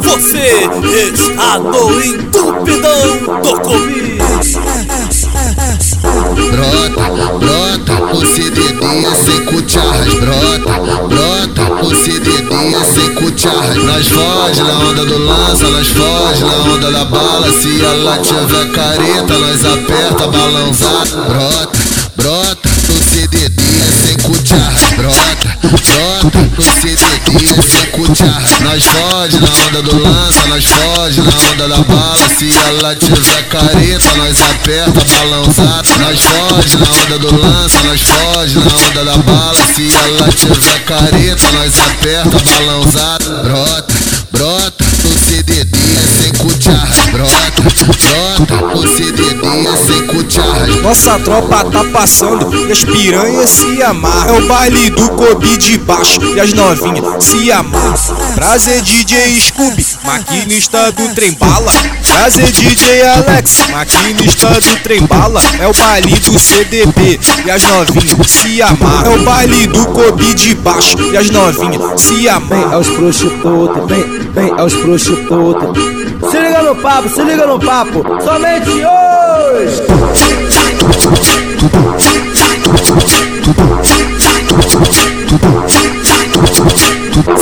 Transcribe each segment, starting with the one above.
você está no entupidão do comi. Brota, brota, o CDD sem cucharras, brota, brota, o CDD sem cucharras. Nós foge na onda do lança, nós foge na onda da bala. Se ela tiver careta, nós aperta balãozada. Brota, brota, sem cucharras, brota, brota, o CDD sem cucharras. Nós foge na onda do lança, nós foge na onda da bala. Se ela tiver careta, nós aperta balãozada. Nós foge na onda do lança, nós foge na onda da bala. Se ela tiver careta, nós aperta balãozada. Brota, brota, o CDD sem cucharras. Brota, brota, Nossa tropa tá passando e as piranhas se amarram. É o baile do Kobe de baixo e as novinhas se amarram. Prazer DJ Scooby, maquinista do trem bala. Prazer DJ Alex, maquinista do trem bala. É o baile do CDB e as novinhas se amarram. É o baile do Kobe de baixo e as novinhas se Vem amarram. aos prostitutos, vem, vem aos prostitutos. Se liga no papo, se liga no papo, somente hoje.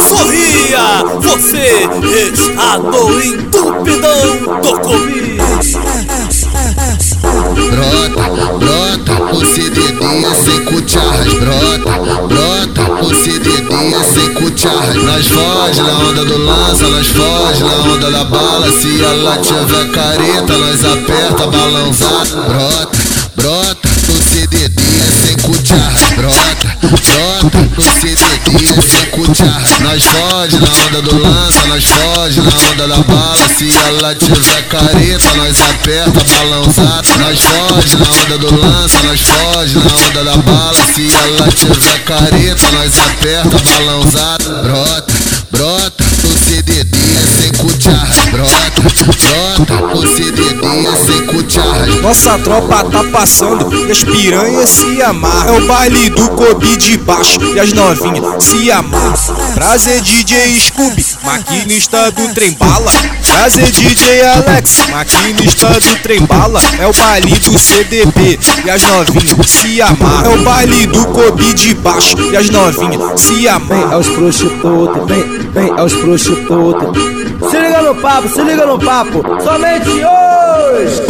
Sorria, você está no entupidão do comi. Brota, brota, o CDD sem cucharras. Brota, brota, Nós foge na onda do lança, nós foge na onda da bala. Se ela tiver careta, nós aperta balãozada. Brota, brota, o CDD sem cucharras. Brota, brota, o CDD sem cucharras. Nós foge na onda do lança, nós foge na onda da bala. Se ela tiver careta, nós aperta balãozada. Nós foge na onda do lança, nós foge na onda da bala. Ela tiver careta, nós aperta balãozada. Brota, brota, o CDD sem cucharras. Sem. Nossa tropa tá passando e as piranhas se amarram. É o baile do Kobe de baixo e as novinhas se amarram. Prazer DJ Scooby, maquinista do trem bala. Prazer DJ Alex, maquinista do trem bala. É o baile do CDB e as novinhas se amarram. É o baile do Kobe de baixo e as novinhas se Vem amarram. aos prostitutos, vem, vem aos prostitutos. Se liga no papo, se liga no papo, somente hoje.